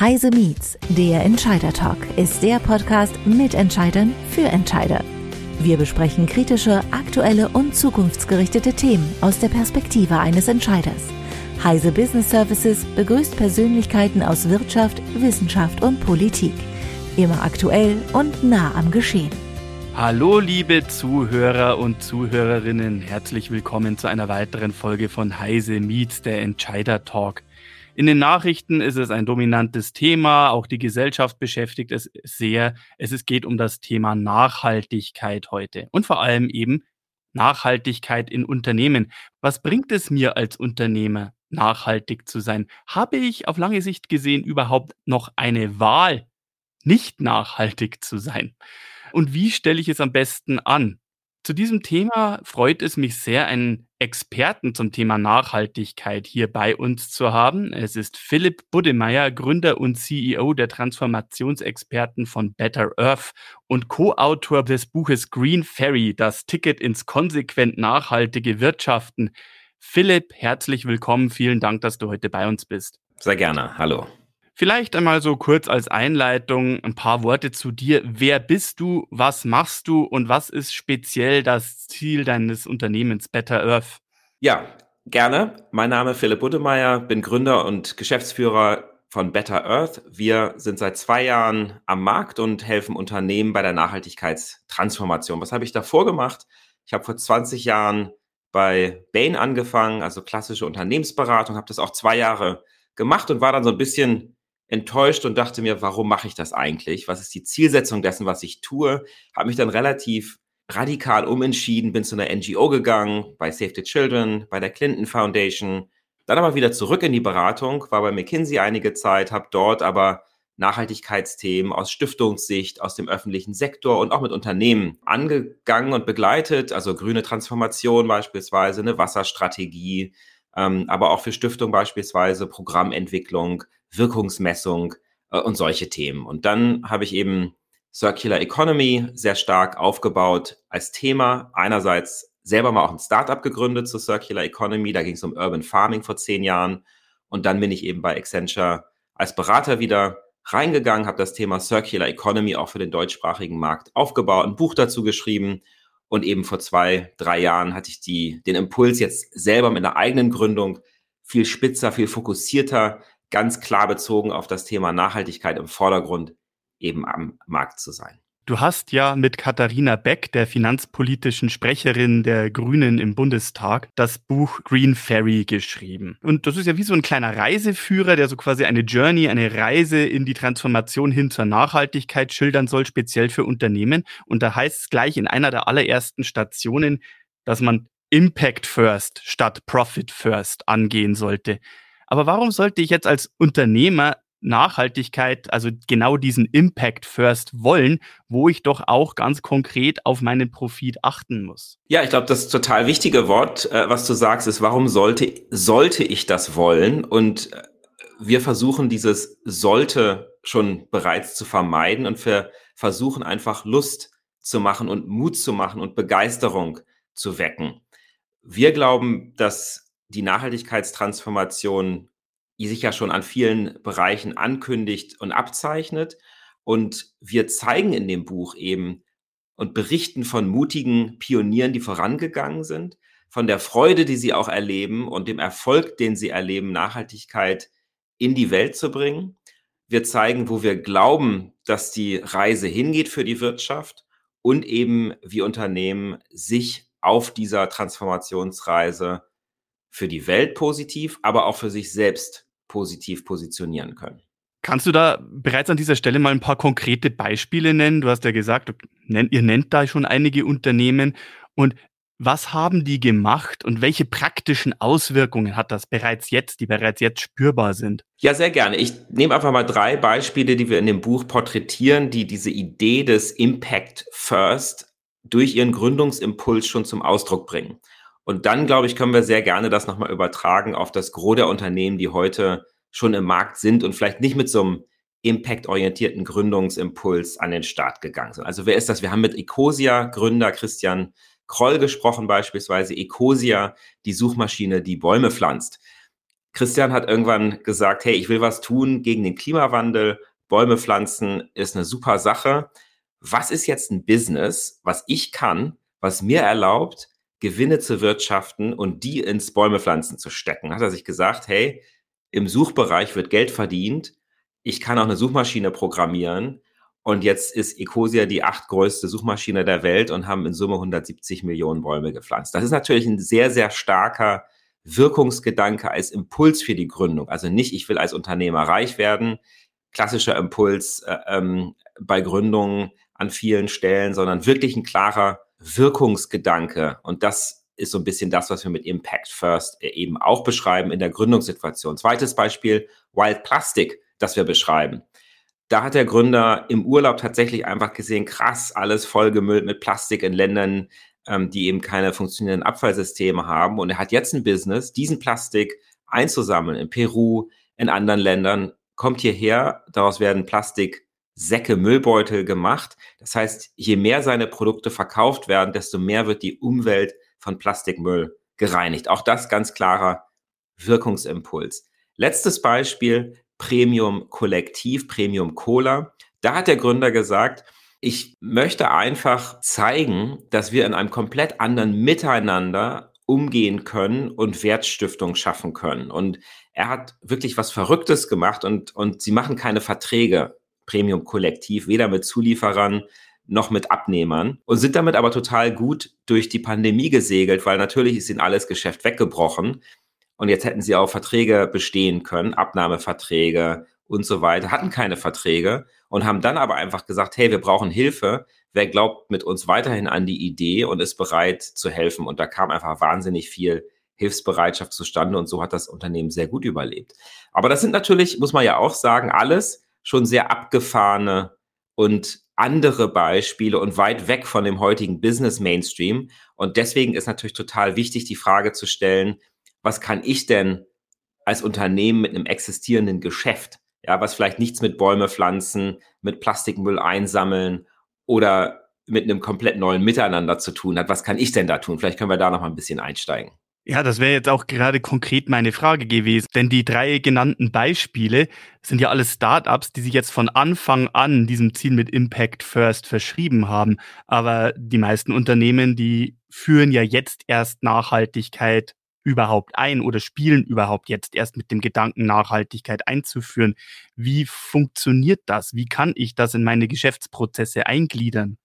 Heise Meets, der Entscheider Talk, ist der Podcast mit Entscheidern für Entscheider. Wir besprechen kritische, aktuelle und zukunftsgerichtete Themen aus der Perspektive eines Entscheiders. Heise Business Services begrüßt Persönlichkeiten aus Wirtschaft, Wissenschaft und Politik. Immer aktuell und nah am Geschehen. Hallo liebe Zuhörer und Zuhörerinnen, herzlich willkommen zu einer weiteren Folge von Heise Meets, der Entscheider Talk. In den Nachrichten ist es ein dominantes Thema, auch die Gesellschaft beschäftigt es sehr. Es geht um das Thema Nachhaltigkeit heute und vor allem eben Nachhaltigkeit in Unternehmen. Was bringt es mir als Unternehmer, nachhaltig zu sein? Habe ich auf lange Sicht gesehen überhaupt noch eine Wahl, nicht nachhaltig zu sein? Und wie stelle ich es am besten an? Zu diesem Thema freut es mich sehr, einen Experten zum Thema Nachhaltigkeit hier bei uns zu haben. Es ist Philipp Buddemeyer, Gründer und CEO der Transformationsexperten von Better Earth und Co-Autor des Buches Green Ferry, das Ticket ins konsequent nachhaltige Wirtschaften. Philipp, herzlich willkommen. Vielen Dank, dass du heute bei uns bist. Sehr gerne. Hallo. Vielleicht einmal so kurz als Einleitung ein paar Worte zu dir. Wer bist du? Was machst du? Und was ist speziell das Ziel deines Unternehmens Better Earth? Ja, gerne. Mein Name ist Philipp Buddemeyer, bin Gründer und Geschäftsführer von Better Earth. Wir sind seit zwei Jahren am Markt und helfen Unternehmen bei der Nachhaltigkeitstransformation. Was habe ich davor gemacht? Ich habe vor 20 Jahren bei Bain angefangen, also klassische Unternehmensberatung, habe das auch zwei Jahre gemacht und war dann so ein bisschen enttäuscht und dachte mir, warum mache ich das eigentlich? Was ist die Zielsetzung dessen, was ich tue? Habe mich dann relativ radikal umentschieden, bin zu einer NGO gegangen, bei Save the Children, bei der Clinton Foundation, dann aber wieder zurück in die Beratung, war bei McKinsey einige Zeit, habe dort aber Nachhaltigkeitsthemen aus Stiftungssicht, aus dem öffentlichen Sektor und auch mit Unternehmen angegangen und begleitet, also grüne Transformation beispielsweise, eine Wasserstrategie, ähm, aber auch für Stiftungen beispielsweise Programmentwicklung, Wirkungsmessung äh, und solche Themen. Und dann habe ich eben Circular Economy sehr stark aufgebaut als Thema. Einerseits selber mal auch ein Startup gegründet zur Circular Economy. Da ging es um Urban Farming vor zehn Jahren. Und dann bin ich eben bei Accenture als Berater wieder reingegangen, habe das Thema Circular Economy auch für den deutschsprachigen Markt aufgebaut, ein Buch dazu geschrieben. Und eben vor zwei, drei Jahren hatte ich die, den Impuls, jetzt selber mit einer eigenen Gründung viel spitzer, viel fokussierter ganz klar bezogen auf das Thema Nachhaltigkeit im Vordergrund eben am Markt zu sein. Du hast ja mit Katharina Beck, der finanzpolitischen Sprecherin der Grünen im Bundestag, das Buch Green Ferry geschrieben. Und das ist ja wie so ein kleiner Reiseführer, der so quasi eine Journey, eine Reise in die Transformation hin zur Nachhaltigkeit schildern soll, speziell für Unternehmen. Und da heißt es gleich in einer der allerersten Stationen, dass man Impact First statt Profit First angehen sollte. Aber warum sollte ich jetzt als Unternehmer Nachhaltigkeit, also genau diesen Impact First wollen, wo ich doch auch ganz konkret auf meinen Profit achten muss. Ja, ich glaube, das total wichtige Wort, äh, was du sagst, ist, warum sollte, sollte ich das wollen? Und äh, wir versuchen dieses sollte schon bereits zu vermeiden und wir versuchen einfach Lust zu machen und Mut zu machen und Begeisterung zu wecken. Wir glauben, dass die Nachhaltigkeitstransformation die sich ja schon an vielen Bereichen ankündigt und abzeichnet. Und wir zeigen in dem Buch eben und berichten von mutigen Pionieren, die vorangegangen sind, von der Freude, die sie auch erleben und dem Erfolg, den sie erleben, Nachhaltigkeit in die Welt zu bringen. Wir zeigen, wo wir glauben, dass die Reise hingeht für die Wirtschaft und eben wie Unternehmen sich auf dieser Transformationsreise für die Welt positiv, aber auch für sich selbst positiv positionieren können. Kannst du da bereits an dieser Stelle mal ein paar konkrete Beispiele nennen? Du hast ja gesagt, ihr nennt da schon einige Unternehmen. Und was haben die gemacht und welche praktischen Auswirkungen hat das bereits jetzt, die bereits jetzt spürbar sind? Ja, sehr gerne. Ich nehme einfach mal drei Beispiele, die wir in dem Buch porträtieren, die diese Idee des Impact First durch ihren Gründungsimpuls schon zum Ausdruck bringen. Und dann, glaube ich, können wir sehr gerne das nochmal übertragen auf das Gros der Unternehmen, die heute schon im Markt sind und vielleicht nicht mit so einem impactorientierten Gründungsimpuls an den Start gegangen sind. Also wer ist das? Wir haben mit Ecosia Gründer Christian Kroll gesprochen beispielsweise. Ecosia, die Suchmaschine, die Bäume pflanzt. Christian hat irgendwann gesagt, hey, ich will was tun gegen den Klimawandel. Bäume pflanzen ist eine super Sache. Was ist jetzt ein Business, was ich kann, was mir erlaubt, Gewinne zu wirtschaften und die ins Bäume pflanzen zu stecken? Hat er sich gesagt, hey, im Suchbereich wird Geld verdient. Ich kann auch eine Suchmaschine programmieren. Und jetzt ist Ecosia die achtgrößte Suchmaschine der Welt und haben in Summe 170 Millionen Bäume gepflanzt. Das ist natürlich ein sehr, sehr starker Wirkungsgedanke als Impuls für die Gründung. Also nicht, ich will als Unternehmer reich werden, klassischer Impuls äh, ähm, bei Gründungen an vielen Stellen, sondern wirklich ein klarer Wirkungsgedanke. Und das ist so ein bisschen das, was wir mit Impact First äh, eben auch beschreiben in der Gründungssituation. Zweites Beispiel, Wild Plastic, das wir beschreiben. Da hat der Gründer im Urlaub tatsächlich einfach gesehen, krass, alles vollgemüllt mit Plastik in Ländern, ähm, die eben keine funktionierenden Abfallsysteme haben. Und er hat jetzt ein Business, diesen Plastik einzusammeln in Peru, in anderen Ländern, kommt hierher, daraus werden Plastiksäcke, Müllbeutel gemacht. Das heißt, je mehr seine Produkte verkauft werden, desto mehr wird die Umwelt von Plastikmüll gereinigt. Auch das ganz klarer Wirkungsimpuls. Letztes Beispiel, Premium Kollektiv, Premium Cola. Da hat der Gründer gesagt, ich möchte einfach zeigen, dass wir in einem komplett anderen Miteinander umgehen können und Wertstiftung schaffen können. Und er hat wirklich was Verrücktes gemacht und, und sie machen keine Verträge, Premium Kollektiv, weder mit Zulieferern noch mit Abnehmern und sind damit aber total gut durch die Pandemie gesegelt, weil natürlich ist ihnen alles Geschäft weggebrochen. Und jetzt hätten sie auch Verträge bestehen können, Abnahmeverträge und so weiter, hatten keine Verträge und haben dann aber einfach gesagt, hey, wir brauchen Hilfe. Wer glaubt mit uns weiterhin an die Idee und ist bereit zu helfen? Und da kam einfach wahnsinnig viel Hilfsbereitschaft zustande und so hat das Unternehmen sehr gut überlebt. Aber das sind natürlich, muss man ja auch sagen, alles schon sehr abgefahrene und andere Beispiele und weit weg von dem heutigen Business Mainstream. Und deswegen ist natürlich total wichtig, die Frage zu stellen, was kann ich denn als Unternehmen mit einem existierenden Geschäft ja, was vielleicht nichts mit Bäume pflanzen, mit Plastikmüll einsammeln oder mit einem komplett neuen Miteinander zu tun hat. Was kann ich denn da tun? Vielleicht können wir da noch mal ein bisschen einsteigen. Ja, das wäre jetzt auch gerade konkret meine Frage gewesen. Denn die drei genannten Beispiele sind ja alles Startups, die sich jetzt von Anfang an diesem Ziel mit Impact First verschrieben haben. Aber die meisten Unternehmen, die führen ja jetzt erst Nachhaltigkeit überhaupt ein oder spielen überhaupt jetzt erst mit dem Gedanken, Nachhaltigkeit einzuführen? Wie funktioniert das? Wie kann ich das in meine Geschäftsprozesse eingliedern?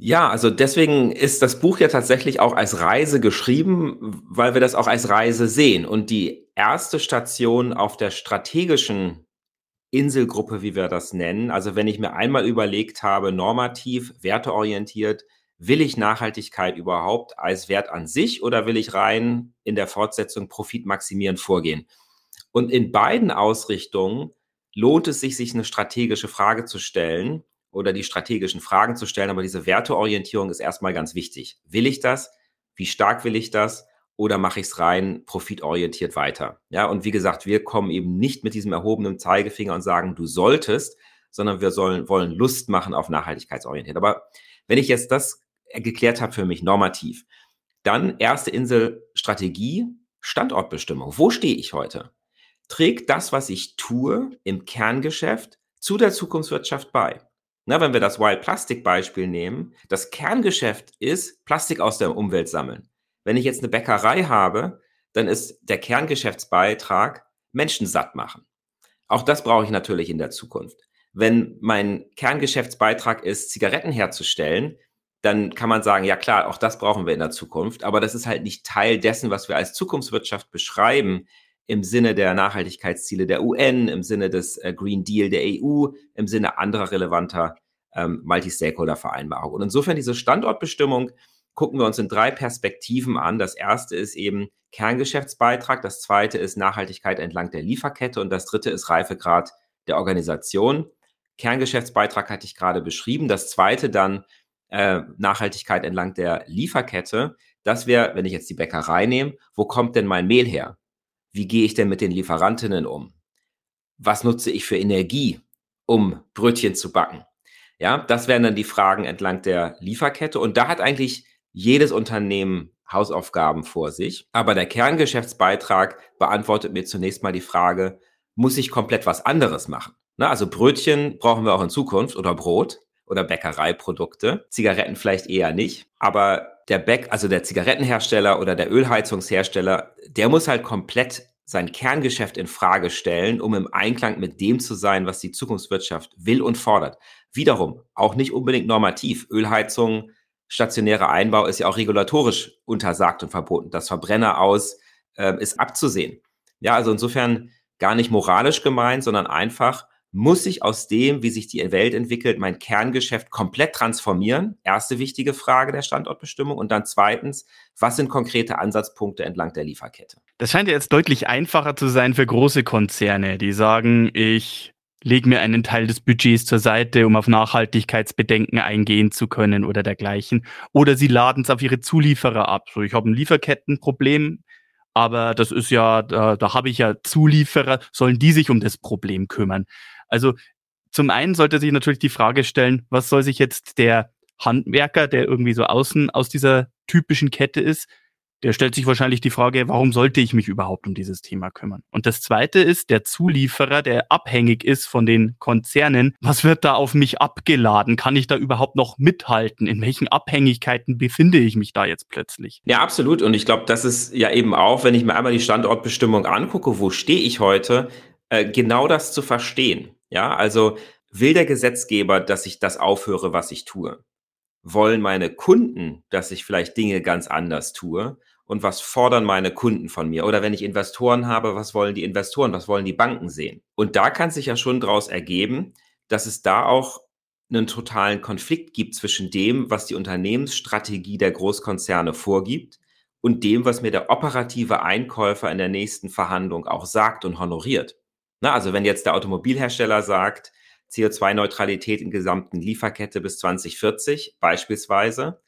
Ja, also deswegen ist das Buch ja tatsächlich auch als Reise geschrieben, weil wir das auch als Reise sehen. Und die erste Station auf der strategischen Inselgruppe, wie wir das nennen, also wenn ich mir einmal überlegt habe, normativ, werteorientiert, will ich Nachhaltigkeit überhaupt als Wert an sich oder will ich rein in der Fortsetzung Profit maximieren vorgehen? Und in beiden Ausrichtungen lohnt es sich, sich eine strategische Frage zu stellen oder die strategischen Fragen zu stellen, aber diese Werteorientierung ist erstmal ganz wichtig. Will ich das? Wie stark will ich das? Oder mache ich es rein profitorientiert weiter? Ja, und wie gesagt, wir kommen eben nicht mit diesem erhobenen Zeigefinger und sagen, du solltest, sondern wir sollen, wollen Lust machen auf nachhaltigkeitsorientiert. Aber wenn ich jetzt das geklärt habe für mich normativ. Dann erste Insel Strategie, Standortbestimmung. Wo stehe ich heute? Trägt das, was ich tue im Kerngeschäft zu der Zukunftswirtschaft bei? Na, wenn wir das Wild Plastic Beispiel nehmen, das Kerngeschäft ist Plastik aus der Umwelt sammeln. Wenn ich jetzt eine Bäckerei habe, dann ist der Kerngeschäftsbeitrag Menschen satt machen. Auch das brauche ich natürlich in der Zukunft. Wenn mein Kerngeschäftsbeitrag ist, Zigaretten herzustellen, dann kann man sagen, ja klar, auch das brauchen wir in der Zukunft, aber das ist halt nicht Teil dessen, was wir als Zukunftswirtschaft beschreiben im Sinne der Nachhaltigkeitsziele der UN, im Sinne des äh, Green Deal der EU, im Sinne anderer relevanter ähm, Multi-Stakeholder-Vereinbarungen. Und insofern diese Standortbestimmung gucken wir uns in drei Perspektiven an. Das erste ist eben Kerngeschäftsbeitrag, das zweite ist Nachhaltigkeit entlang der Lieferkette und das dritte ist Reifegrad der Organisation. Kerngeschäftsbeitrag hatte ich gerade beschrieben. Das zweite dann äh, Nachhaltigkeit entlang der Lieferkette, das wäre, wenn ich jetzt die Bäckerei nehme, wo kommt denn mein Mehl her? Wie gehe ich denn mit den Lieferantinnen um? Was nutze ich für Energie, um Brötchen zu backen? Ja, das wären dann die Fragen entlang der Lieferkette. Und da hat eigentlich jedes Unternehmen Hausaufgaben vor sich. Aber der Kerngeschäftsbeitrag beantwortet mir zunächst mal die Frage, muss ich komplett was anderes machen? Na, also Brötchen brauchen wir auch in Zukunft oder Brot oder Bäckereiprodukte. Zigaretten vielleicht eher nicht. Aber der Bäck, also der Zigarettenhersteller oder der Ölheizungshersteller, der muss halt komplett sein Kerngeschäft in Frage stellen, um im Einklang mit dem zu sein, was die Zukunftswirtschaft will und fordert. Wiederum auch nicht unbedingt normativ. Ölheizung, stationärer Einbau ist ja auch regulatorisch untersagt und verboten. Das Verbrenner aus äh, ist abzusehen. Ja, also insofern gar nicht moralisch gemeint, sondern einfach muss ich aus dem, wie sich die Welt entwickelt, mein Kerngeschäft komplett transformieren? Erste wichtige Frage der Standortbestimmung. Und dann zweitens, was sind konkrete Ansatzpunkte entlang der Lieferkette? Das scheint ja jetzt deutlich einfacher zu sein für große Konzerne, die sagen, ich lege mir einen Teil des Budgets zur Seite, um auf Nachhaltigkeitsbedenken eingehen zu können oder dergleichen. Oder sie laden es auf ihre Zulieferer ab. So, ich habe ein Lieferkettenproblem, aber das ist ja, da, da habe ich ja Zulieferer, sollen die sich um das Problem kümmern? Also zum einen sollte sich natürlich die Frage stellen, was soll sich jetzt der Handwerker, der irgendwie so außen aus dieser typischen Kette ist, der stellt sich wahrscheinlich die Frage, warum sollte ich mich überhaupt um dieses Thema kümmern? Und das zweite ist der Zulieferer, der abhängig ist von den Konzernen. Was wird da auf mich abgeladen? Kann ich da überhaupt noch mithalten? In welchen Abhängigkeiten befinde ich mich da jetzt plötzlich? Ja, absolut. Und ich glaube, das ist ja eben auch, wenn ich mir einmal die Standortbestimmung angucke, wo stehe ich heute, äh, genau das zu verstehen. Ja, also will der Gesetzgeber, dass ich das aufhöre, was ich tue? Wollen meine Kunden, dass ich vielleicht Dinge ganz anders tue? Und was fordern meine Kunden von mir? Oder wenn ich Investoren habe, was wollen die Investoren? Was wollen die Banken sehen? Und da kann sich ja schon daraus ergeben, dass es da auch einen totalen Konflikt gibt zwischen dem, was die Unternehmensstrategie der Großkonzerne vorgibt und dem, was mir der operative Einkäufer in der nächsten Verhandlung auch sagt und honoriert. Na, also wenn jetzt der Automobilhersteller sagt, CO2-Neutralität in gesamten Lieferkette bis 2040 beispielsweise,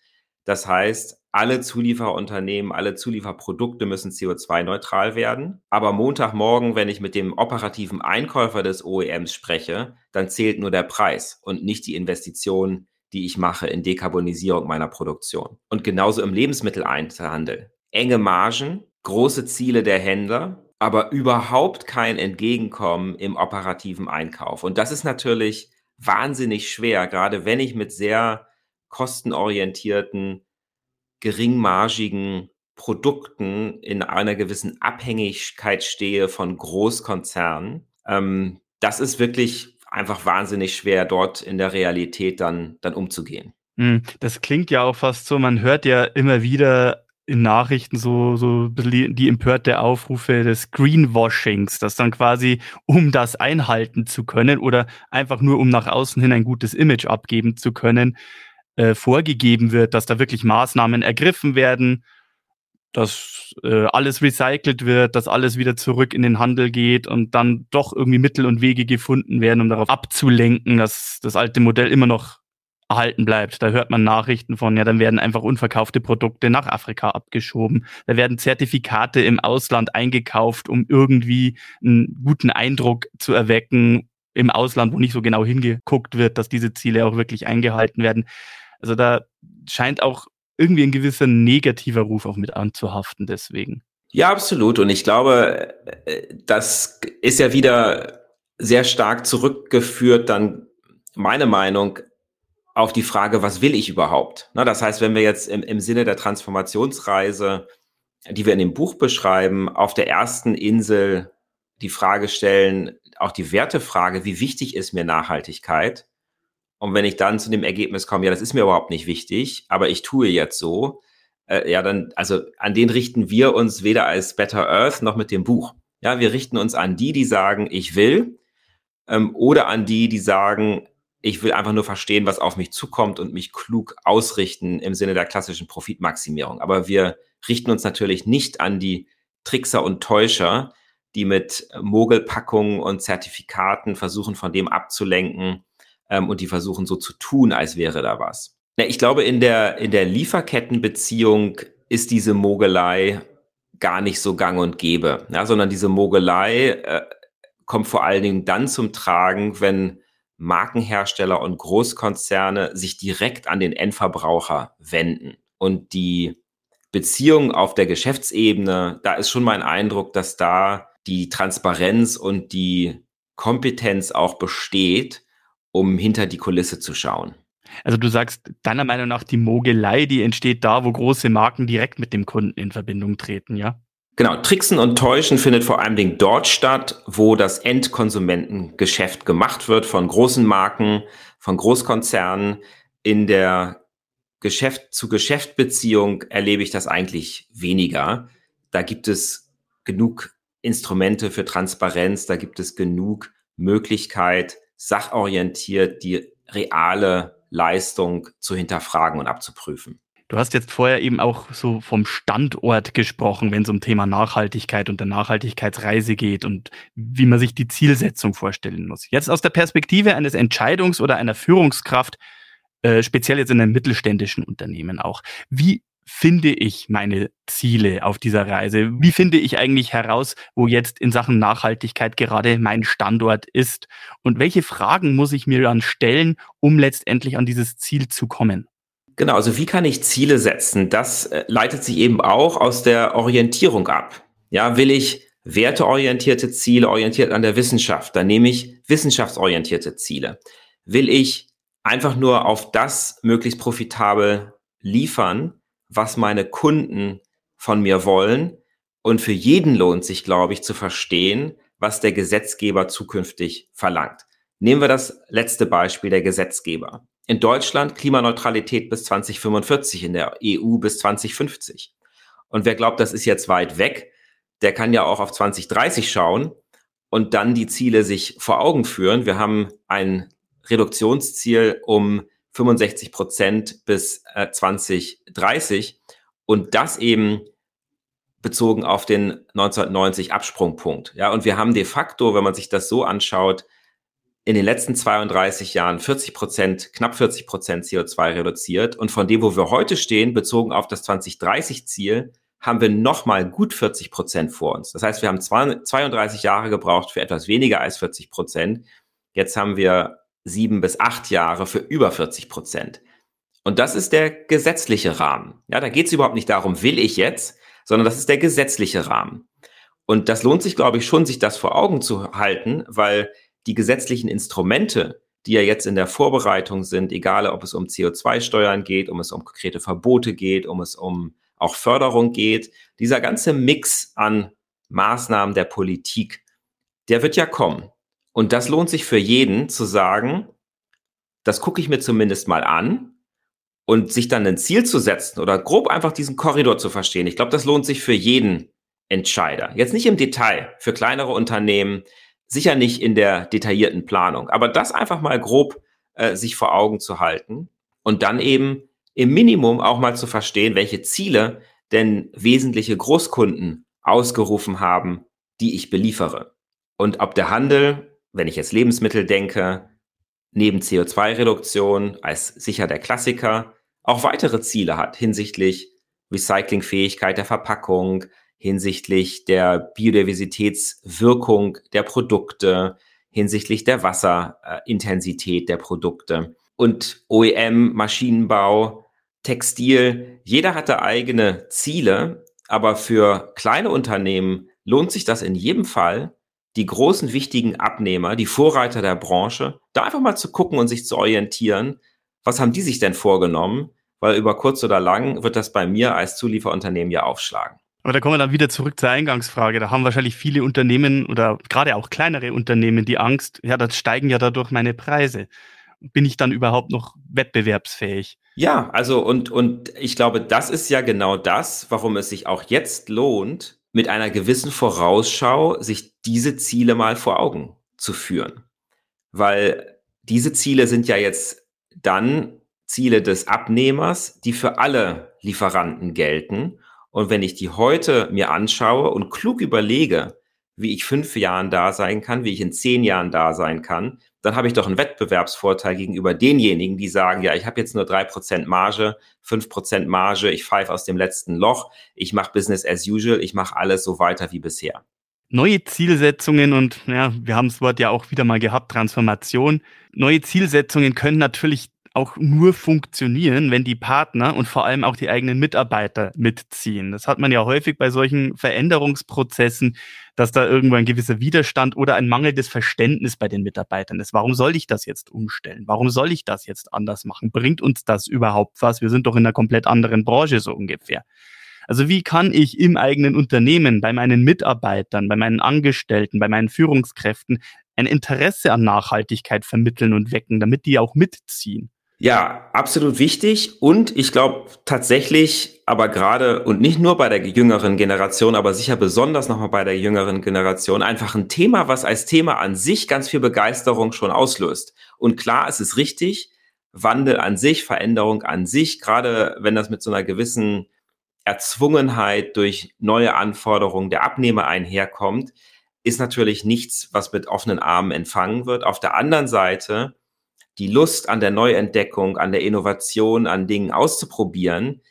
das heißt, alle Zulieferunternehmen, alle Zulieferprodukte müssen CO2-neutral werden. Aber Montagmorgen, wenn ich mit dem operativen Einkäufer des OEMs spreche, dann zählt nur der Preis und nicht die Investition, die ich mache in Dekarbonisierung meiner Produktion. Und genauso im Lebensmitteleinzelhandel. Enge Margen, große Ziele der Händler aber überhaupt kein Entgegenkommen im operativen Einkauf. Und das ist natürlich wahnsinnig schwer, gerade wenn ich mit sehr kostenorientierten, geringmargigen Produkten in einer gewissen Abhängigkeit stehe von Großkonzernen. Ähm, das ist wirklich einfach wahnsinnig schwer, dort in der Realität dann, dann umzugehen. Hm, das klingt ja auch fast so, man hört ja immer wieder in Nachrichten so, so die empörte Aufrufe des Greenwashings, dass dann quasi, um das einhalten zu können oder einfach nur um nach außen hin ein gutes Image abgeben zu können, äh, vorgegeben wird, dass da wirklich Maßnahmen ergriffen werden, dass äh, alles recycelt wird, dass alles wieder zurück in den Handel geht und dann doch irgendwie Mittel und Wege gefunden werden, um darauf abzulenken, dass das alte Modell immer noch erhalten bleibt. Da hört man Nachrichten von, ja, dann werden einfach unverkaufte Produkte nach Afrika abgeschoben. Da werden Zertifikate im Ausland eingekauft, um irgendwie einen guten Eindruck zu erwecken im Ausland, wo nicht so genau hingeguckt wird, dass diese Ziele auch wirklich eingehalten werden. Also da scheint auch irgendwie ein gewisser negativer Ruf auch mit anzuhaften deswegen. Ja, absolut. Und ich glaube, äh, das ist ja wieder sehr stark zurückgeführt, dann meine Meinung auf die Frage, was will ich überhaupt? Na, das heißt, wenn wir jetzt im, im Sinne der Transformationsreise, die wir in dem Buch beschreiben, auf der ersten Insel die Frage stellen, auch die Wertefrage, wie wichtig ist mir Nachhaltigkeit? Und wenn ich dann zu dem Ergebnis komme, ja, das ist mir überhaupt nicht wichtig, aber ich tue jetzt so, äh, ja, dann, also an den richten wir uns weder als Better Earth noch mit dem Buch. Ja, wir richten uns an die, die sagen, ich will, ähm, oder an die, die sagen, ich will einfach nur verstehen, was auf mich zukommt und mich klug ausrichten im Sinne der klassischen Profitmaximierung. Aber wir richten uns natürlich nicht an die Trickser und Täuscher, die mit Mogelpackungen und Zertifikaten versuchen, von dem abzulenken ähm, und die versuchen so zu tun, als wäre da was. Ja, ich glaube, in der, in der Lieferkettenbeziehung ist diese Mogelei gar nicht so gang und gäbe, ja, sondern diese Mogelei äh, kommt vor allen Dingen dann zum Tragen, wenn Markenhersteller und Großkonzerne sich direkt an den Endverbraucher wenden und die Beziehungen auf der Geschäftsebene, da ist schon mein Eindruck, dass da die Transparenz und die Kompetenz auch besteht, um hinter die Kulisse zu schauen. Also du sagst deiner Meinung nach, die Mogelei, die entsteht da, wo große Marken direkt mit dem Kunden in Verbindung treten, ja? Genau, Tricksen und Täuschen findet vor allen Dingen dort statt, wo das Endkonsumentengeschäft gemacht wird von großen Marken, von Großkonzernen. In der Geschäft-zu-Geschäft-Beziehung erlebe ich das eigentlich weniger. Da gibt es genug Instrumente für Transparenz, da gibt es genug Möglichkeit, sachorientiert die reale Leistung zu hinterfragen und abzuprüfen. Du hast jetzt vorher eben auch so vom Standort gesprochen, wenn es um Thema Nachhaltigkeit und der Nachhaltigkeitsreise geht und wie man sich die Zielsetzung vorstellen muss. Jetzt aus der Perspektive eines Entscheidungs- oder einer Führungskraft, äh, speziell jetzt in einem mittelständischen Unternehmen auch. Wie finde ich meine Ziele auf dieser Reise? Wie finde ich eigentlich heraus, wo jetzt in Sachen Nachhaltigkeit gerade mein Standort ist? Und welche Fragen muss ich mir dann stellen, um letztendlich an dieses Ziel zu kommen? Genau, also wie kann ich Ziele setzen? Das äh, leitet sich eben auch aus der Orientierung ab. Ja, will ich werteorientierte Ziele orientiert an der Wissenschaft, dann nehme ich wissenschaftsorientierte Ziele. Will ich einfach nur auf das möglichst profitabel liefern, was meine Kunden von mir wollen. Und für jeden lohnt sich, glaube ich, zu verstehen, was der Gesetzgeber zukünftig verlangt. Nehmen wir das letzte Beispiel, der Gesetzgeber. In Deutschland Klimaneutralität bis 2045, in der EU bis 2050. Und wer glaubt, das ist jetzt weit weg, der kann ja auch auf 2030 schauen und dann die Ziele sich vor Augen führen. Wir haben ein Reduktionsziel um 65 Prozent bis äh, 2030 und das eben bezogen auf den 1990 Absprungpunkt. Ja, und wir haben de facto, wenn man sich das so anschaut, in den letzten 32 Jahren 40 Prozent, knapp 40 Prozent CO2 reduziert. Und von dem, wo wir heute stehen, bezogen auf das 2030-Ziel, haben wir nochmal gut 40 Prozent vor uns. Das heißt, wir haben 32 Jahre gebraucht für etwas weniger als 40 Prozent. Jetzt haben wir sieben bis acht Jahre für über 40 Prozent. Und das ist der gesetzliche Rahmen. Ja, da geht es überhaupt nicht darum, will ich jetzt, sondern das ist der gesetzliche Rahmen. Und das lohnt sich, glaube ich, schon, sich das vor Augen zu halten, weil die gesetzlichen Instrumente, die ja jetzt in der Vorbereitung sind, egal ob es um CO2-Steuern geht, um es um konkrete Verbote geht, um es um auch Förderung geht, dieser ganze Mix an Maßnahmen der Politik, der wird ja kommen. Und das lohnt sich für jeden zu sagen, das gucke ich mir zumindest mal an und sich dann ein Ziel zu setzen oder grob einfach diesen Korridor zu verstehen. Ich glaube, das lohnt sich für jeden Entscheider. Jetzt nicht im Detail, für kleinere Unternehmen, sicher nicht in der detaillierten Planung, aber das einfach mal grob äh, sich vor Augen zu halten und dann eben im Minimum auch mal zu verstehen, welche Ziele denn wesentliche Großkunden ausgerufen haben, die ich beliefere. Und ob der Handel wenn ich jetzt Lebensmittel denke, neben CO2-Reduktion als sicher der Klassiker auch weitere Ziele hat hinsichtlich Recyclingfähigkeit der Verpackung, hinsichtlich der Biodiversitätswirkung der Produkte, hinsichtlich der Wasserintensität der Produkte und OEM, Maschinenbau, Textil. Jeder hatte eigene Ziele, aber für kleine Unternehmen lohnt sich das in jedem Fall, die großen wichtigen Abnehmer, die Vorreiter der Branche, da einfach mal zu gucken und sich zu orientieren, was haben die sich denn vorgenommen? Weil über kurz oder lang wird das bei mir als Zulieferunternehmen ja aufschlagen. Aber da kommen wir dann wieder zurück zur Eingangsfrage. Da haben wahrscheinlich viele Unternehmen oder gerade auch kleinere Unternehmen die Angst, ja, das steigen ja dadurch meine Preise. Bin ich dann überhaupt noch wettbewerbsfähig? Ja, also und, und ich glaube, das ist ja genau das, warum es sich auch jetzt lohnt, mit einer gewissen Vorausschau sich diese Ziele mal vor Augen zu führen. Weil diese Ziele sind ja jetzt dann Ziele des Abnehmers, die für alle Lieferanten gelten. Und wenn ich die heute mir anschaue und klug überlege, wie ich fünf Jahren da sein kann, wie ich in zehn Jahren da sein kann, dann habe ich doch einen Wettbewerbsvorteil gegenüber denjenigen, die sagen, ja, ich habe jetzt nur drei Prozent Marge, fünf Prozent Marge, ich pfeife aus dem letzten Loch, ich mache Business as usual, ich mache alles so weiter wie bisher. Neue Zielsetzungen und ja, wir haben das Wort ja auch wieder mal gehabt, Transformation. Neue Zielsetzungen können natürlich auch nur funktionieren, wenn die Partner und vor allem auch die eigenen Mitarbeiter mitziehen. Das hat man ja häufig bei solchen Veränderungsprozessen, dass da irgendwo ein gewisser Widerstand oder ein mangelndes Verständnis bei den Mitarbeitern ist. Warum soll ich das jetzt umstellen? Warum soll ich das jetzt anders machen? Bringt uns das überhaupt was? Wir sind doch in einer komplett anderen Branche so ungefähr. Also wie kann ich im eigenen Unternehmen, bei meinen Mitarbeitern, bei meinen Angestellten, bei meinen Führungskräften ein Interesse an Nachhaltigkeit vermitteln und wecken, damit die auch mitziehen? Ja, absolut wichtig. Und ich glaube tatsächlich, aber gerade und nicht nur bei der jüngeren Generation, aber sicher besonders nochmal bei der jüngeren Generation, einfach ein Thema, was als Thema an sich ganz viel Begeisterung schon auslöst. Und klar, es ist richtig, Wandel an sich, Veränderung an sich, gerade wenn das mit so einer gewissen Erzwungenheit durch neue Anforderungen der Abnehmer einherkommt, ist natürlich nichts, was mit offenen Armen empfangen wird. Auf der anderen Seite die Lust an der Neuentdeckung, an der Innovation, an Dingen auszuprobieren,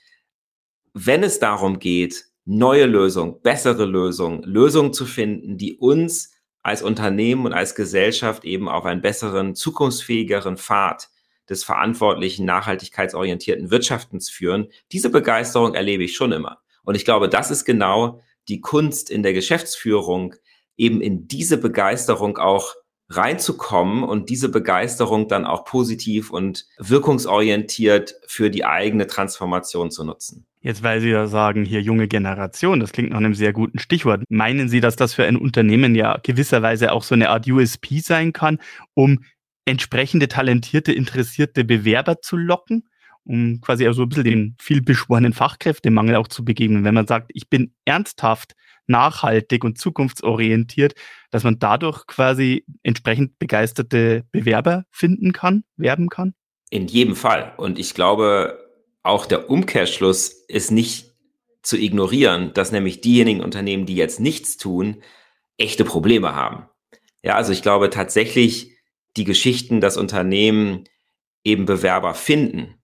wenn es darum geht, neue Lösungen, bessere Lösungen, Lösungen zu finden, die uns als Unternehmen und als Gesellschaft eben auf einen besseren, zukunftsfähigeren Pfad des verantwortlichen, nachhaltigkeitsorientierten Wirtschaftens führen. Diese Begeisterung erlebe ich schon immer. Und ich glaube, das ist genau die Kunst in der Geschäftsführung, eben in diese Begeisterung auch reinzukommen und diese Begeisterung dann auch positiv und wirkungsorientiert für die eigene Transformation zu nutzen. Jetzt, weil Sie ja sagen, hier junge Generation, das klingt nach einem sehr guten Stichwort. Meinen Sie, dass das für ein Unternehmen ja gewisserweise auch so eine Art USP sein kann, um entsprechende talentierte, interessierte Bewerber zu locken? um quasi auch so ein bisschen den vielbeschworenen Fachkräftemangel auch zu begegnen. Wenn man sagt, ich bin ernsthaft nachhaltig und zukunftsorientiert, dass man dadurch quasi entsprechend begeisterte Bewerber finden kann, werben kann? In jedem Fall. Und ich glaube, auch der Umkehrschluss ist nicht zu ignorieren, dass nämlich diejenigen Unternehmen, die jetzt nichts tun, echte Probleme haben. Ja, also ich glaube tatsächlich, die Geschichten, dass Unternehmen eben Bewerber finden,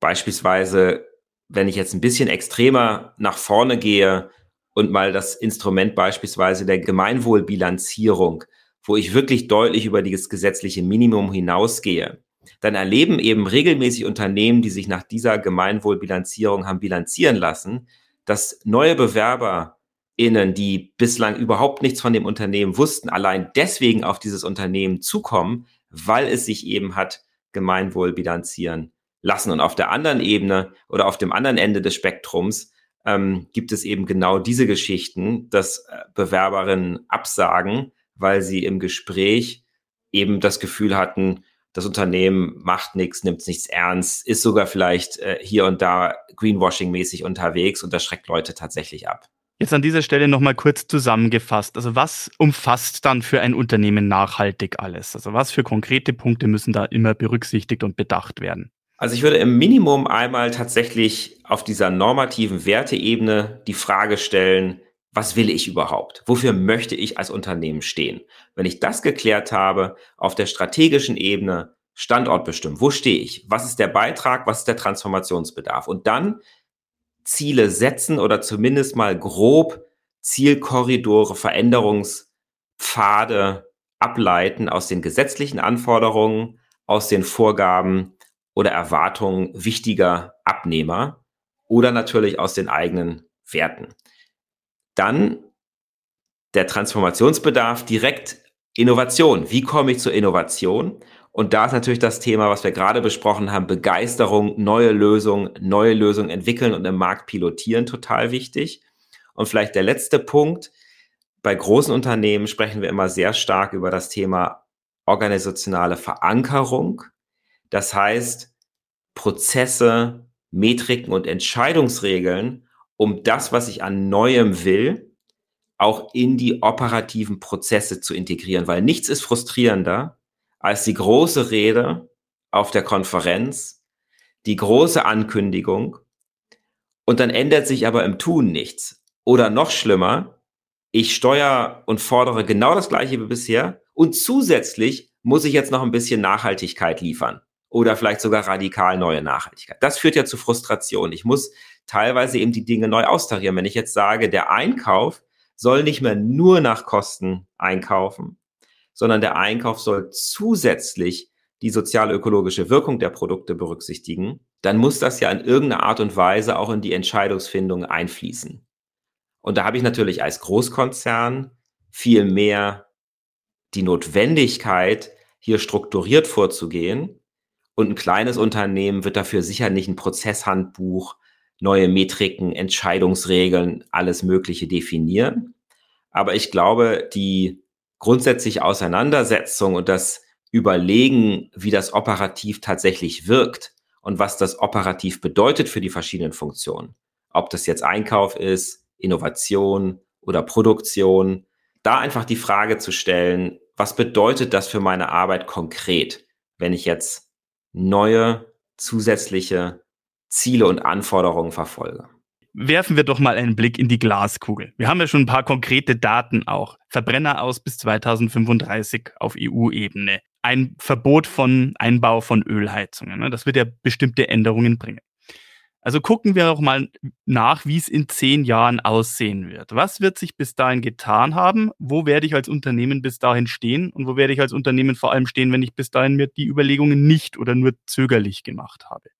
beispielsweise, wenn ich jetzt ein bisschen extremer nach vorne gehe, und mal das Instrument beispielsweise der Gemeinwohlbilanzierung, wo ich wirklich deutlich über das gesetzliche Minimum hinausgehe, dann erleben eben regelmäßig Unternehmen, die sich nach dieser Gemeinwohlbilanzierung haben bilanzieren lassen, dass neue BewerberInnen, die bislang überhaupt nichts von dem Unternehmen wussten, allein deswegen auf dieses Unternehmen zukommen, weil es sich eben hat Gemeinwohl bilanzieren lassen. Und auf der anderen Ebene oder auf dem anderen Ende des Spektrums ähm, gibt es eben genau diese Geschichten, dass äh, Bewerberinnen absagen, weil sie im Gespräch eben das Gefühl hatten, das Unternehmen macht nichts, nimmt nichts ernst, ist sogar vielleicht äh, hier und da Greenwashing-mäßig unterwegs und das schreckt Leute tatsächlich ab. Jetzt an dieser Stelle nochmal kurz zusammengefasst. Also was umfasst dann für ein Unternehmen nachhaltig alles? Also was für konkrete Punkte müssen da immer berücksichtigt und bedacht werden? Also ich würde im Minimum einmal tatsächlich auf dieser normativen Werteebene die Frage stellen, was will ich überhaupt? Wofür möchte ich als Unternehmen stehen? Wenn ich das geklärt habe, auf der strategischen Ebene Standort bestimmen. Wo stehe ich? Was ist der Beitrag? Was ist der Transformationsbedarf? Und dann Ziele setzen oder zumindest mal grob Zielkorridore, Veränderungspfade ableiten aus den gesetzlichen Anforderungen, aus den Vorgaben oder Erwartungen wichtiger Abnehmer oder natürlich aus den eigenen Werten. Dann der Transformationsbedarf direkt Innovation. Wie komme ich zur Innovation? Und da ist natürlich das Thema, was wir gerade besprochen haben, Begeisterung, neue Lösungen, neue Lösungen entwickeln und im Markt pilotieren, total wichtig. Und vielleicht der letzte Punkt. Bei großen Unternehmen sprechen wir immer sehr stark über das Thema organisationale Verankerung. Das heißt, Prozesse, Metriken und Entscheidungsregeln, um das, was ich an Neuem will, auch in die operativen Prozesse zu integrieren, weil nichts ist frustrierender als die große Rede auf der Konferenz, die große Ankündigung und dann ändert sich aber im Tun nichts. Oder noch schlimmer, ich steuere und fordere genau das gleiche wie bisher und zusätzlich muss ich jetzt noch ein bisschen Nachhaltigkeit liefern oder vielleicht sogar radikal neue Nachhaltigkeit. Das führt ja zu Frustration. Ich muss teilweise eben die Dinge neu austarieren. Wenn ich jetzt sage, der Einkauf soll nicht mehr nur nach Kosten einkaufen, sondern der Einkauf soll zusätzlich die sozial-ökologische Wirkung der Produkte berücksichtigen, dann muss das ja in irgendeiner Art und Weise auch in die Entscheidungsfindung einfließen. Und da habe ich natürlich als Großkonzern viel mehr die Notwendigkeit, hier strukturiert vorzugehen. Und ein kleines Unternehmen wird dafür sicher nicht ein Prozesshandbuch, neue Metriken, Entscheidungsregeln, alles Mögliche definieren. Aber ich glaube, die grundsätzliche Auseinandersetzung und das Überlegen, wie das operativ tatsächlich wirkt und was das operativ bedeutet für die verschiedenen Funktionen, ob das jetzt Einkauf ist, Innovation oder Produktion, da einfach die Frage zu stellen, was bedeutet das für meine Arbeit konkret, wenn ich jetzt neue zusätzliche Ziele und Anforderungen verfolge? Werfen wir doch mal einen Blick in die Glaskugel. Wir haben ja schon ein paar konkrete Daten auch. Verbrenner aus bis 2035 auf EU-Ebene. Ein Verbot von Einbau von Ölheizungen. Ne? Das wird ja bestimmte Änderungen bringen. Also gucken wir auch mal nach, wie es in zehn Jahren aussehen wird. Was wird sich bis dahin getan haben? Wo werde ich als Unternehmen bis dahin stehen? Und wo werde ich als Unternehmen vor allem stehen, wenn ich bis dahin mir die Überlegungen nicht oder nur zögerlich gemacht habe?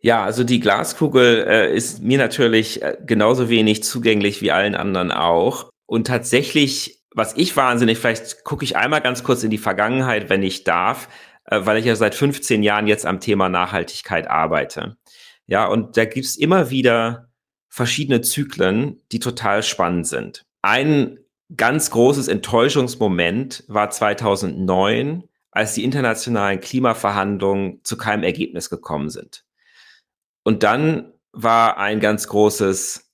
Ja, also die Glaskugel äh, ist mir natürlich äh, genauso wenig zugänglich wie allen anderen auch. Und tatsächlich, was ich wahnsinnig, vielleicht gucke ich einmal ganz kurz in die Vergangenheit, wenn ich darf, äh, weil ich ja seit 15 Jahren jetzt am Thema Nachhaltigkeit arbeite. Ja, und da gibt's immer wieder verschiedene Zyklen, die total spannend sind. Ein ganz großes Enttäuschungsmoment war 2009, als die internationalen Klimaverhandlungen zu keinem Ergebnis gekommen sind. Und dann war ein ganz großes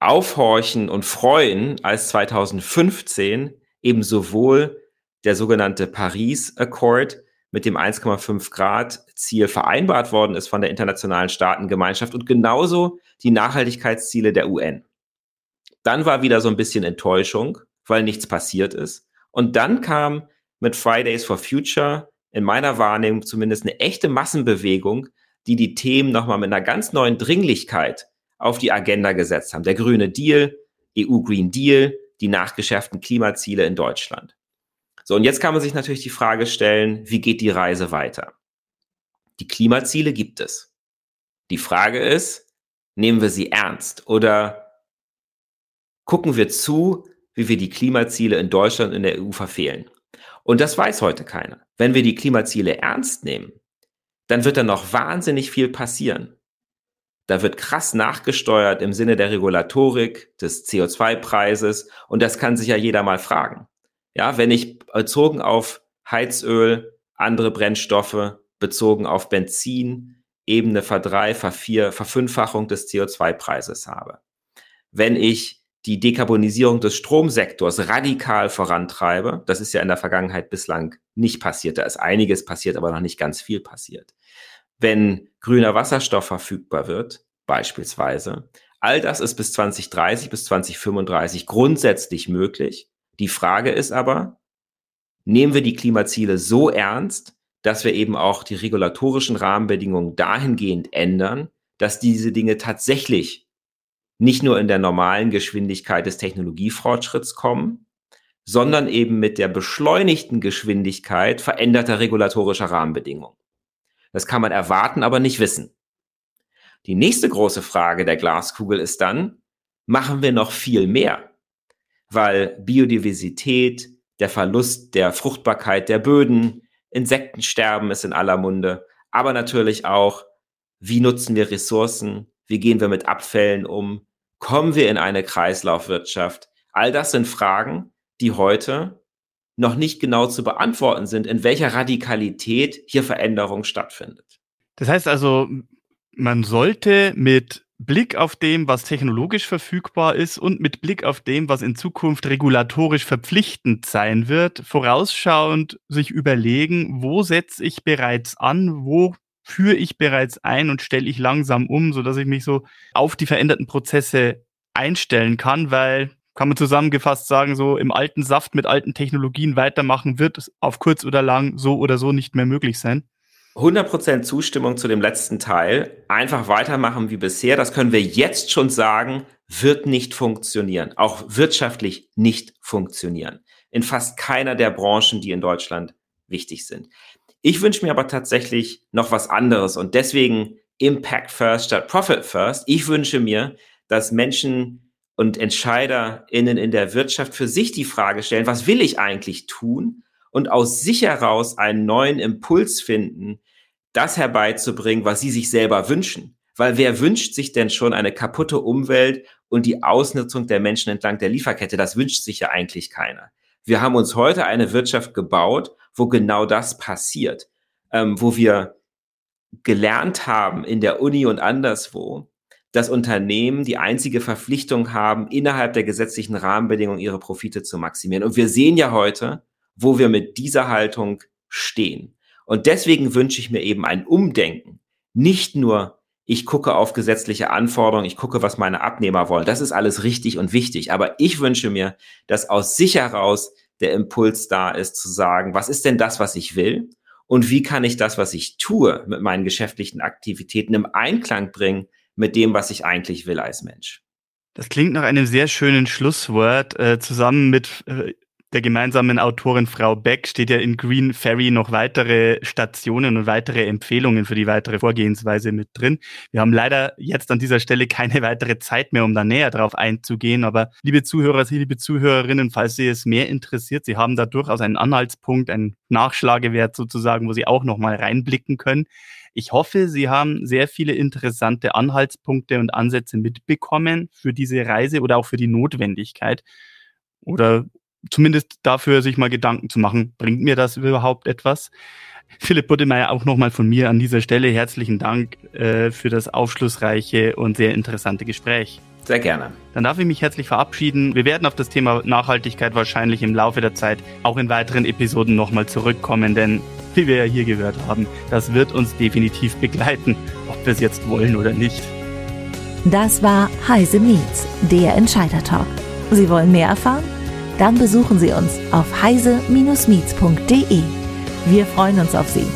Aufhorchen und Freuen, als 2015 eben sowohl der sogenannte Paris Accord mit dem 1,5 Grad Ziel vereinbart worden ist von der internationalen Staatengemeinschaft und genauso die Nachhaltigkeitsziele der UN. Dann war wieder so ein bisschen Enttäuschung, weil nichts passiert ist. Und dann kam mit Fridays for Future in meiner Wahrnehmung zumindest eine echte Massenbewegung, die die Themen nochmal mit einer ganz neuen Dringlichkeit auf die Agenda gesetzt haben. Der grüne Deal, EU Green Deal, die nachgeschärften Klimaziele in Deutschland. So, und jetzt kann man sich natürlich die Frage stellen, wie geht die Reise weiter? Die Klimaziele gibt es. Die Frage ist, nehmen wir sie ernst oder gucken wir zu, wie wir die Klimaziele in Deutschland und in der EU verfehlen? Und das weiß heute keiner. Wenn wir die Klimaziele ernst nehmen, dann wird da noch wahnsinnig viel passieren. Da wird krass nachgesteuert im Sinne der Regulatorik, des CO2-Preises und das kann sich ja jeder mal fragen. Ja, wenn ich bezogen auf Heizöl, andere Brennstoffe, bezogen auf Benzin, Ebene verdrei, vervier, Verfünffachung des CO2-Preises habe. Wenn ich die Dekarbonisierung des Stromsektors radikal vorantreibe, das ist ja in der Vergangenheit bislang nicht passiert, da ist einiges passiert, aber noch nicht ganz viel passiert. Wenn grüner Wasserstoff verfügbar wird, beispielsweise, all das ist bis 2030, bis 2035 grundsätzlich möglich. Die Frage ist aber, nehmen wir die Klimaziele so ernst, dass wir eben auch die regulatorischen Rahmenbedingungen dahingehend ändern, dass diese Dinge tatsächlich nicht nur in der normalen Geschwindigkeit des Technologiefortschritts kommen, sondern eben mit der beschleunigten Geschwindigkeit veränderter regulatorischer Rahmenbedingungen. Das kann man erwarten, aber nicht wissen. Die nächste große Frage der Glaskugel ist dann, machen wir noch viel mehr? Weil Biodiversität, der Verlust der Fruchtbarkeit der Böden, Insektensterben ist in aller Munde, aber natürlich auch, wie nutzen wir Ressourcen, wie gehen wir mit Abfällen um, kommen wir in eine Kreislaufwirtschaft. All das sind Fragen, die heute noch nicht genau zu beantworten sind, in welcher Radikalität hier Veränderung stattfindet. Das heißt also, man sollte mit Blick auf dem, was technologisch verfügbar ist und mit Blick auf dem, was in Zukunft regulatorisch verpflichtend sein wird, vorausschauend sich überlegen, wo setze ich bereits an, wo führe ich bereits ein und stelle ich langsam um, so dass ich mich so auf die veränderten Prozesse einstellen kann, weil kann man zusammengefasst sagen, so im alten Saft mit alten Technologien weitermachen wird auf kurz oder lang so oder so nicht mehr möglich sein. 100% Zustimmung zu dem letzten Teil. Einfach weitermachen wie bisher. Das können wir jetzt schon sagen, wird nicht funktionieren. Auch wirtschaftlich nicht funktionieren. In fast keiner der Branchen, die in Deutschland wichtig sind. Ich wünsche mir aber tatsächlich noch was anderes und deswegen Impact First statt Profit First. Ich wünsche mir, dass Menschen und EntscheiderInnen in der Wirtschaft für sich die Frage stellen, was will ich eigentlich tun? Und aus sich heraus einen neuen Impuls finden, das herbeizubringen, was sie sich selber wünschen. Weil wer wünscht sich denn schon eine kaputte Umwelt und die Ausnutzung der Menschen entlang der Lieferkette? Das wünscht sich ja eigentlich keiner. Wir haben uns heute eine Wirtschaft gebaut, wo genau das passiert, ähm, wo wir gelernt haben in der Uni und anderswo, dass Unternehmen die einzige Verpflichtung haben, innerhalb der gesetzlichen Rahmenbedingungen ihre Profite zu maximieren. Und wir sehen ja heute, wo wir mit dieser Haltung stehen. Und deswegen wünsche ich mir eben ein Umdenken. Nicht nur, ich gucke auf gesetzliche Anforderungen, ich gucke, was meine Abnehmer wollen. Das ist alles richtig und wichtig. Aber ich wünsche mir, dass aus sich heraus der Impuls da ist, zu sagen, was ist denn das, was ich will? Und wie kann ich das, was ich tue, mit meinen geschäftlichen Aktivitäten im Einklang bringen mit dem, was ich eigentlich will als Mensch? Das klingt nach einem sehr schönen Schlusswort. Äh, zusammen mit äh, der gemeinsamen Autorin Frau Beck steht ja in Green Ferry noch weitere Stationen und weitere Empfehlungen für die weitere Vorgehensweise mit drin. Wir haben leider jetzt an dieser Stelle keine weitere Zeit mehr, um da näher drauf einzugehen. Aber liebe Zuhörer, liebe Zuhörerinnen, falls Sie es mehr interessiert, Sie haben da durchaus einen Anhaltspunkt, einen Nachschlagewert sozusagen, wo Sie auch nochmal reinblicken können. Ich hoffe, Sie haben sehr viele interessante Anhaltspunkte und Ansätze mitbekommen für diese Reise oder auch für die Notwendigkeit oder zumindest dafür sich mal Gedanken zu machen, bringt mir das überhaupt etwas? Philipp Buddemeyer, auch nochmal von mir an dieser Stelle herzlichen Dank äh, für das aufschlussreiche und sehr interessante Gespräch. Sehr gerne. Dann darf ich mich herzlich verabschieden. Wir werden auf das Thema Nachhaltigkeit wahrscheinlich im Laufe der Zeit auch in weiteren Episoden nochmal zurückkommen, denn wie wir ja hier gehört haben, das wird uns definitiv begleiten, ob wir es jetzt wollen oder nicht. Das war Heise Meets, der Entscheider Talk. Sie wollen mehr erfahren? Dann besuchen Sie uns auf heise-meets.de. Wir freuen uns auf Sie.